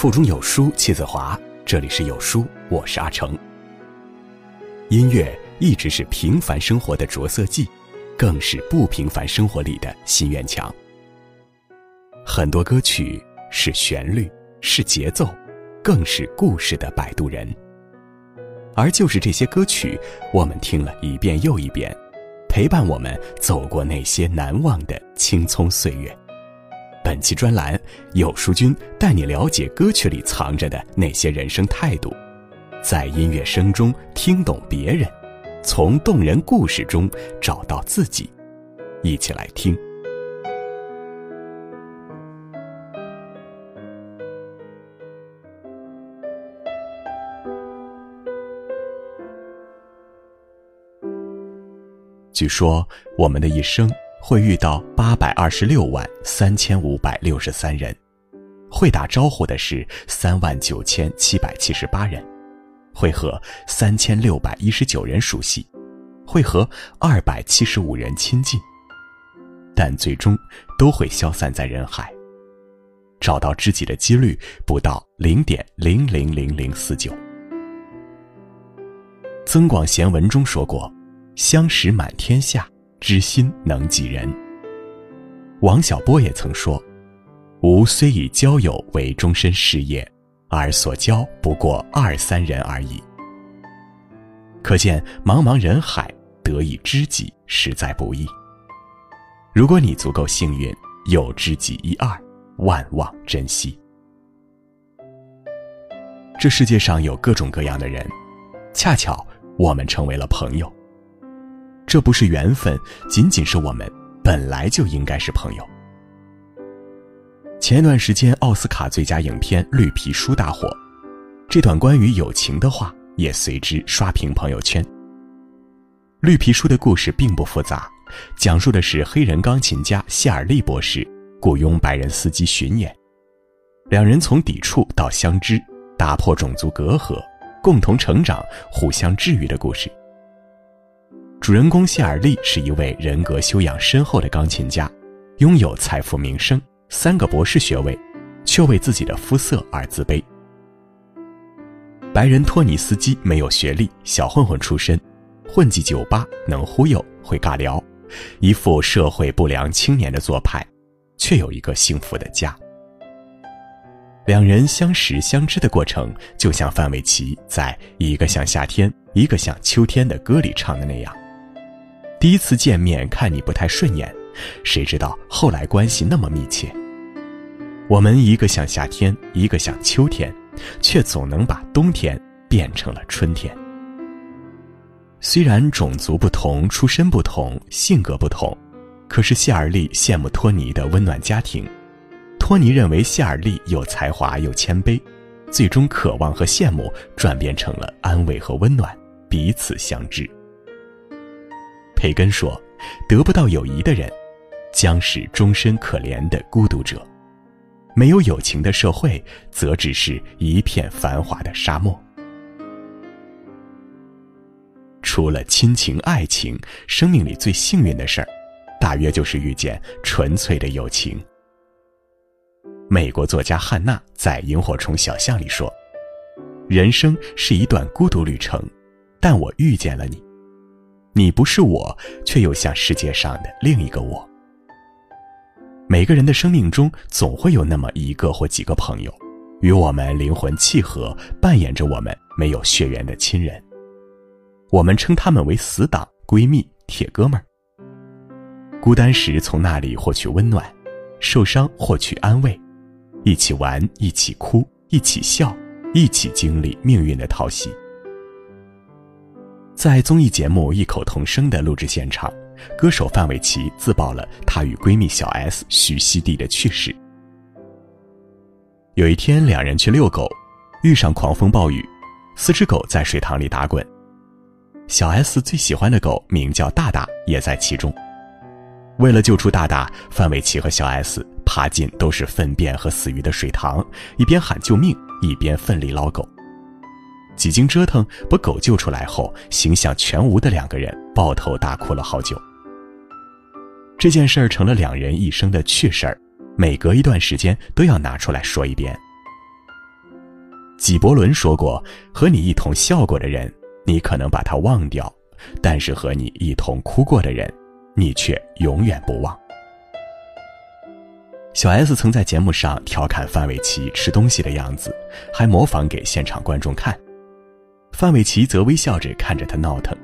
腹中有书气自华。这里是有书，我是阿成。音乐一直是平凡生活的着色剂，更是不平凡生活里的心愿墙。很多歌曲是旋律，是节奏，更是故事的摆渡人。而就是这些歌曲，我们听了一遍又一遍，陪伴我们走过那些难忘的青葱岁月。本期专栏，有书君带你了解歌曲里藏着的那些人生态度，在音乐声中听懂别人，从动人故事中找到自己。一起来听。据说，我们的一生。会遇到八百二十六万三千五百六十三人，会打招呼的是三万九千七百七十八人，会和三千六百一十九人熟悉，会和二百七十五人亲近，但最终都会消散在人海。找到知己的几率不到零点零零零零四九。增广贤文中说过：“相识满天下。”知心能几人？王小波也曾说：“吾虽以交友为终身事业，而所交不过二三人而已。”可见茫茫人海，得一知己实在不易。如果你足够幸运，有知己一二，万望珍惜。这世界上有各种各样的人，恰巧我们成为了朋友。这不是缘分，仅仅是我们本来就应该是朋友。前段时间奥斯卡最佳影片《绿皮书》大火，这段关于友情的话也随之刷屏朋友圈。《绿皮书》的故事并不复杂，讲述的是黑人钢琴家谢尔利博士雇佣白人司机巡演，两人从抵触到相知，打破种族隔阂，共同成长，互相治愈的故事。主人公谢尔利是一位人格修养深厚的钢琴家，拥有财富、名声、三个博士学位，却为自己的肤色而自卑。白人托尼斯基没有学历，小混混出身，混迹酒吧，能忽悠，会尬聊，一副社会不良青年的做派，却有一个幸福的家。两人相识相知的过程，就像范玮琪在一个像夏天，一个像秋天的歌里唱的那样。第一次见面看你不太顺眼，谁知道后来关系那么密切。我们一个像夏天，一个像秋天，却总能把冬天变成了春天。虽然种族不同、出身不同、性格不同，可是谢尔利羡慕托尼的温暖家庭，托尼认为谢尔利有才华又谦卑，最终渴望和羡慕转变成了安慰和温暖，彼此相知。培根说：“得不到友谊的人，将是终身可怜的孤独者；没有友情的社会，则只是一片繁华的沙漠。除了亲情、爱情，生命里最幸运的事儿，大约就是遇见纯粹的友情。”美国作家汉娜在《萤火虫小巷》里说：“人生是一段孤独旅程，但我遇见了你。”你不是我，却又像世界上的另一个我。每个人的生命中总会有那么一个或几个朋友，与我们灵魂契合，扮演着我们没有血缘的亲人。我们称他们为死党、闺蜜、铁哥们儿。孤单时从那里获取温暖，受伤获取安慰，一起玩，一起哭，一起笑，一起经历命运的淘洗。在综艺节目《异口同声》的录制现场，歌手范玮琪自曝了她与闺蜜小 S 徐熙娣的趣事。有一天，两人去遛狗，遇上狂风暴雨，四只狗在水塘里打滚。小 S 最喜欢的狗名叫大大，也在其中。为了救出大大，范玮琪和小 S 爬进都是粪便和死鱼的水塘，一边喊救命，一边奋力捞狗。几经折腾，把狗救出来后，形象全无的两个人抱头大哭了好久。这件事儿成了两人一生的趣事儿，每隔一段时间都要拿出来说一遍。纪伯伦说过：“和你一同笑过的人，你可能把他忘掉；但是和你一同哭过的人，你却永远不忘。”小 S 曾在节目上调侃范玮琪吃东西的样子，还模仿给现场观众看。范玮琪则微笑着看着他闹腾。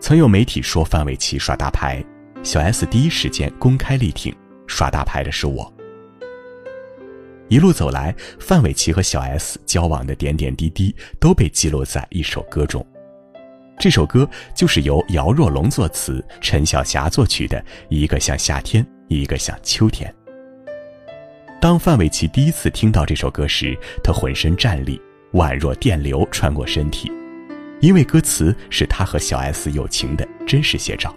曾有媒体说范玮琪耍大牌，小 S 第一时间公开力挺，耍大牌的是我。一路走来，范玮琪和小 S 交往的点点滴滴都被记录在一首歌中。这首歌就是由姚若龙作词、陈小霞作曲的《一个像夏天》。一个像秋天。当范玮琪第一次听到这首歌时，他浑身战栗，宛若电流穿过身体，因为歌词是他和小 S 友情的真实写照。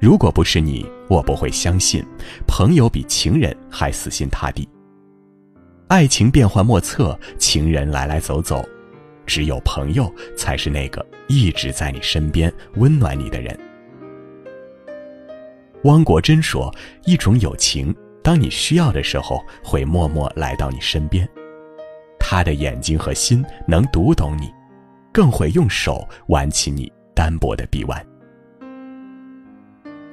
如果不是你，我不会相信朋友比情人还死心塌地。爱情变幻莫测，情人来来走走，只有朋友才是那个一直在你身边温暖你的人。汪国真说：“一种友情，当你需要的时候，会默默来到你身边。他的眼睛和心能读懂你，更会用手挽起你单薄的臂弯。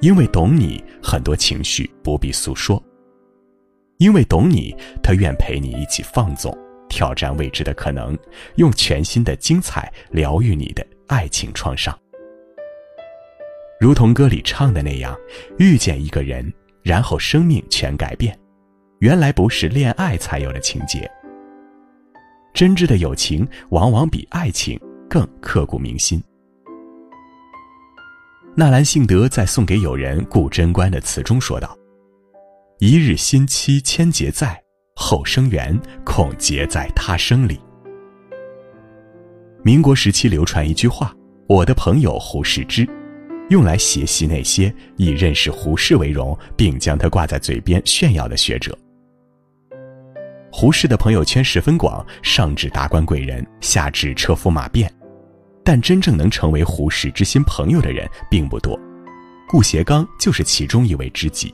因为懂你，很多情绪不必诉说；因为懂你，他愿陪你一起放纵，挑战未知的可能，用全新的精彩疗愈你的爱情创伤。”如同歌里唱的那样，遇见一个人，然后生命全改变，原来不是恋爱才有的情节。真挚的友情往往比爱情更刻骨铭心。纳兰性德在送给友人顾贞观的词中说道：“一日新期千结在，后生缘恐结在他生里。”民国时期流传一句话：“我的朋友胡适之。”用来学习那些以认识胡适为荣，并将他挂在嘴边炫耀的学者。胡适的朋友圈十分广，上至达官贵人，下至车夫马便，但真正能成为胡适知心朋友的人并不多。顾颉刚就是其中一位知己。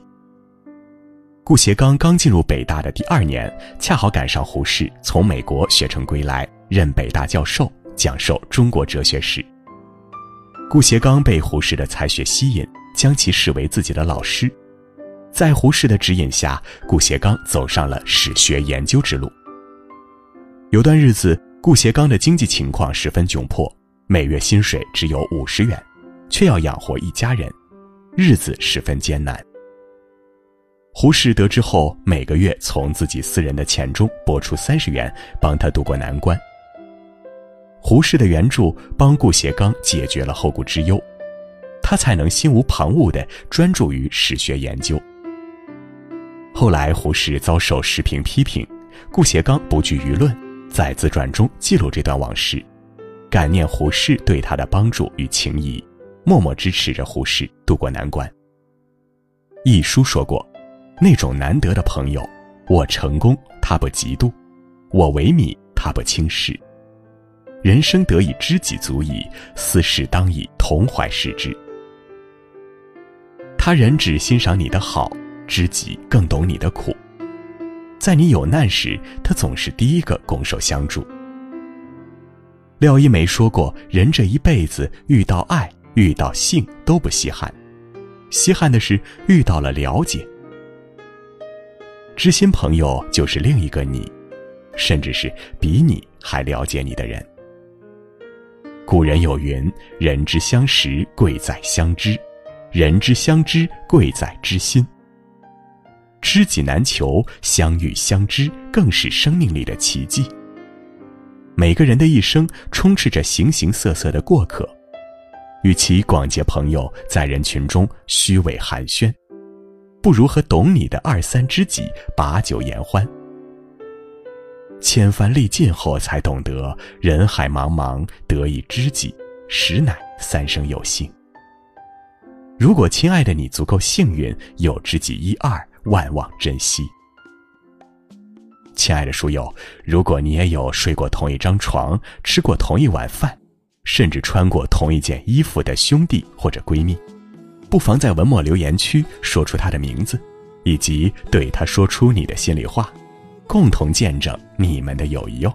顾颉刚刚进入北大的第二年，恰好赶上胡适从美国学成归来，任北大教授，讲授中国哲学史。顾颉刚被胡适的才学吸引，将其视为自己的老师。在胡适的指引下，顾颉刚走上了史学研究之路。有段日子，顾颉刚的经济情况十分窘迫，每月薪水只有五十元，却要养活一家人，日子十分艰难。胡适得知后，每个月从自己私人的钱中拨出三十元，帮他渡过难关。胡适的援助帮顾颉刚解决了后顾之忧，他才能心无旁骛地专注于史学研究。后来胡适遭受时评批评，顾颉刚不惧舆论，在自传中记录这段往事，感念胡适对他的帮助与情谊，默默支持着胡适渡过难关。一书说过，那种难得的朋友，我成功他不嫉妒，我萎靡他不轻视。人生得以知己足矣，私事当以同怀视之。他人只欣赏你的好，知己更懂你的苦。在你有难时，他总是第一个拱手相助。廖一梅说过：“人这一辈子遇到爱、遇到性都不稀罕，稀罕的是遇到了了解。知心朋友就是另一个你，甚至是比你还了解你的人。”古人有云：“人之相识，贵在相知；人之相知，贵在知心。”知己难求，相遇相知更是生命里的奇迹。每个人的一生充斥着形形色色的过客，与其广结朋友，在人群中虚伪寒暄，不如和懂你的二三知己把酒言欢。千帆历尽后，才懂得人海茫茫，得一知己，实乃三生有幸。如果亲爱的你足够幸运，有知己一二，万望珍惜。亲爱的书友如果你也有睡过同一张床吃过同一碗饭甚至穿过同一件衣服的兄弟或者闺蜜不妨在文末留言区说出他的名字以及对他说出你的心里话共同见证你们的友谊哟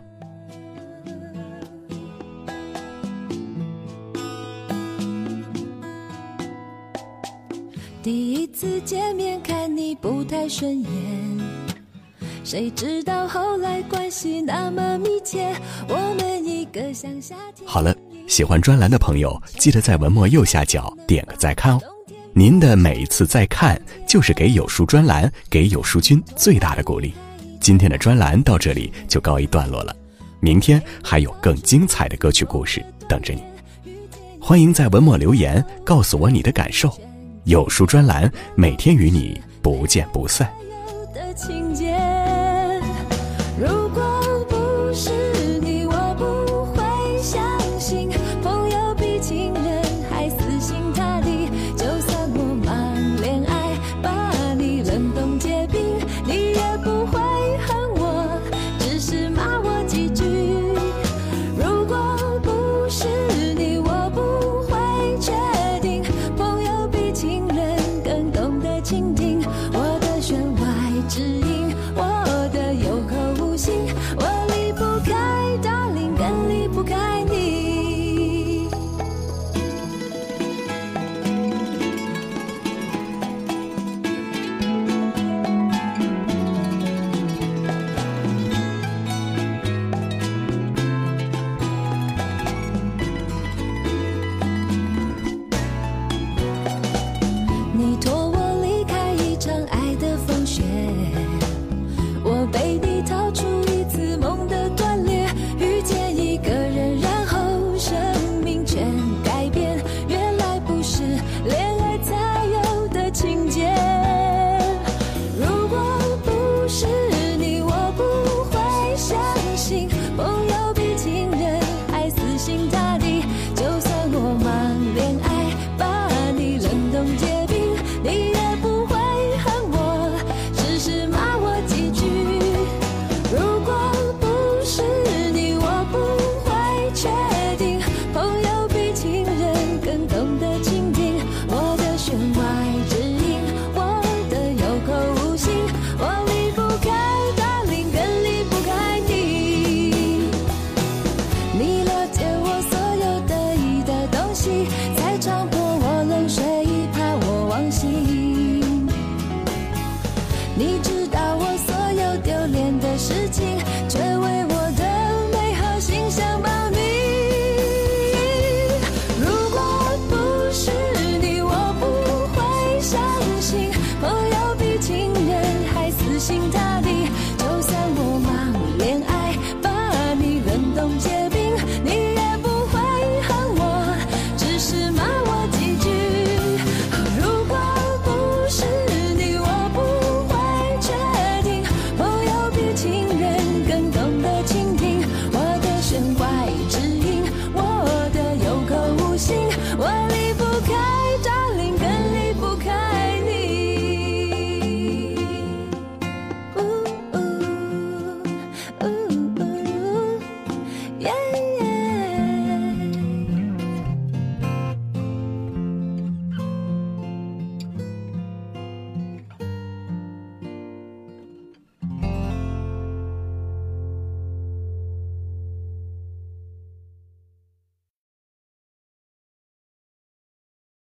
顺眼谁知道后来关系那么密切我们一个像夏天好了喜欢专栏的朋友记得在文末右下角点个再看哦。您的每一次再看就是给有书专栏给有书君最大的鼓励。今天的专栏到这里就告一段落了。明天还有更精彩的歌曲故事等着你。欢迎在文末留言告诉我你的感受。有书专栏每天与你不见不散。